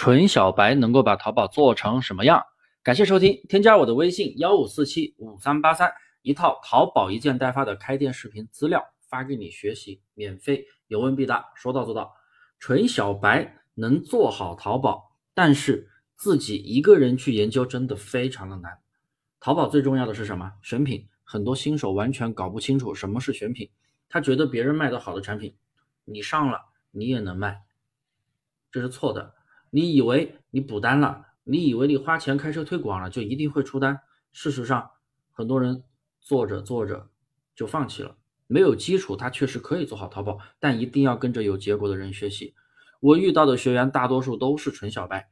纯小白能够把淘宝做成什么样？感谢收听，添加我的微信幺五四七五三八三，一套淘宝一件代发的开店视频资料发给你学习，免费，有问必答，说到做到。纯小白能做好淘宝，但是自己一个人去研究真的非常的难。淘宝最重要的是什么？选品。很多新手完全搞不清楚什么是选品，他觉得别人卖的好的产品，你上了你也能卖，这是错的。你以为你补单了，你以为你花钱开车推广了就一定会出单，事实上，很多人做着做着就放弃了。没有基础，他确实可以做好淘宝，但一定要跟着有结果的人学习。我遇到的学员大多数都是纯小白，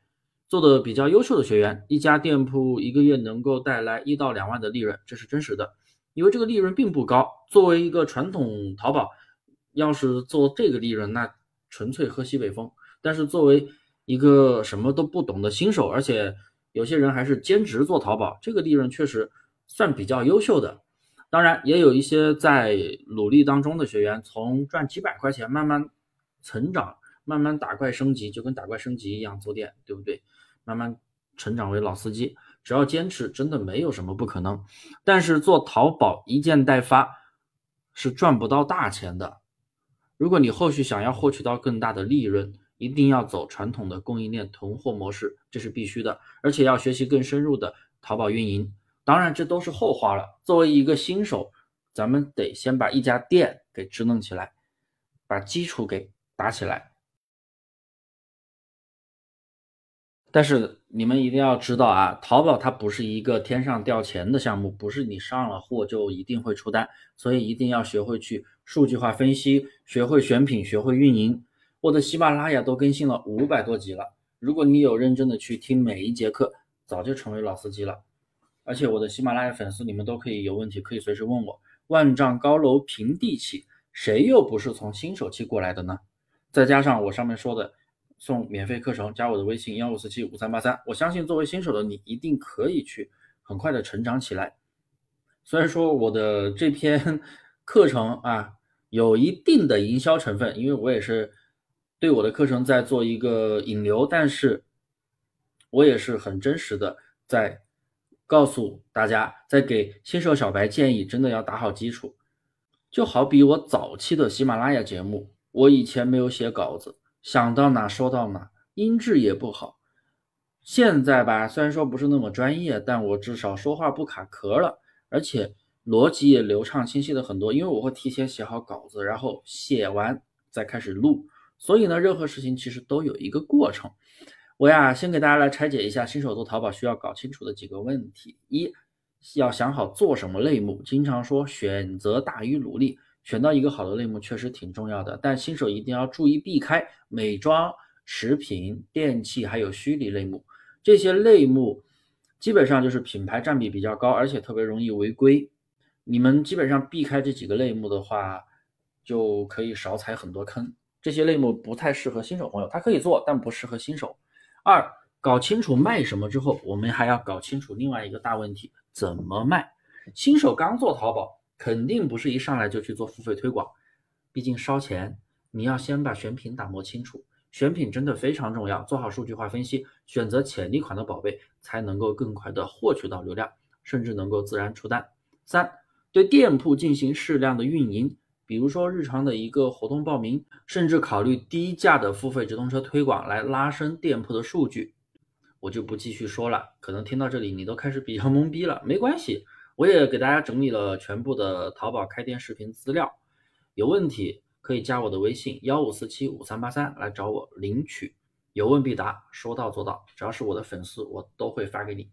做的比较优秀的学员，一家店铺一个月能够带来一到两万的利润，这是真实的。因为这个利润并不高，作为一个传统淘宝，要是做这个利润，那纯粹喝西北风。但是作为一个什么都不懂的新手，而且有些人还是兼职做淘宝，这个利润确实算比较优秀的。当然，也有一些在努力当中的学员，从赚几百块钱慢慢成长，慢慢打怪升级，就跟打怪升级一样做店，对不对？慢慢成长为老司机，只要坚持，真的没有什么不可能。但是做淘宝一件代发是赚不到大钱的。如果你后续想要获取到更大的利润，一定要走传统的供应链囤货模式，这是必须的，而且要学习更深入的淘宝运营。当然，这都是后话了。作为一个新手，咱们得先把一家店给支棱起来，把基础给打起来。但是你们一定要知道啊，淘宝它不是一个天上掉钱的项目，不是你上了货就一定会出单，所以一定要学会去数据化分析，学会选品，学会运营。我的喜马拉雅都更新了五百多集了，如果你有认真的去听每一节课，早就成为老司机了。而且我的喜马拉雅粉丝，你们都可以有问题可以随时问我。万丈高楼平地起，谁又不是从新手期过来的呢？再加上我上面说的送免费课程，加我的微信幺五四七五三八三，我相信作为新手的你一定可以去很快的成长起来。虽然说我的这篇课程啊有一定的营销成分，因为我也是。对我的课程在做一个引流，但是我也是很真实的在告诉大家，在给新手小白建议，真的要打好基础。就好比我早期的喜马拉雅节目，我以前没有写稿子，想到哪说到哪，音质也不好。现在吧，虽然说不是那么专业，但我至少说话不卡壳了，而且逻辑也流畅清晰的很多，因为我会提前写好稿子，然后写完再开始录。所以呢，任何事情其实都有一个过程。我呀，先给大家来拆解一下新手做淘宝需要搞清楚的几个问题：一，要想好做什么类目。经常说选择大于努力，选到一个好的类目确实挺重要的，但新手一定要注意避开美妆、食品、电器还有虚拟类目。这些类目基本上就是品牌占比比较高，而且特别容易违规。你们基本上避开这几个类目的话，就可以少踩很多坑。这些类目不太适合新手朋友，他可以做，但不适合新手。二，搞清楚卖什么之后，我们还要搞清楚另外一个大问题：怎么卖？新手刚做淘宝，肯定不是一上来就去做付费推广，毕竟烧钱。你要先把选品打磨清楚，选品真的非常重要，做好数据化分析，选择潜力款的宝贝，才能够更快的获取到流量，甚至能够自然出单。三，对店铺进行适量的运营。比如说日常的一个活动报名，甚至考虑低价的付费直通车推广来拉升店铺的数据，我就不继续说了。可能听到这里你都开始比较懵逼了，没关系，我也给大家整理了全部的淘宝开店视频资料，有问题可以加我的微信幺五四七五三八三来找我领取，有问必答，说到做到，只要是我的粉丝，我都会发给你。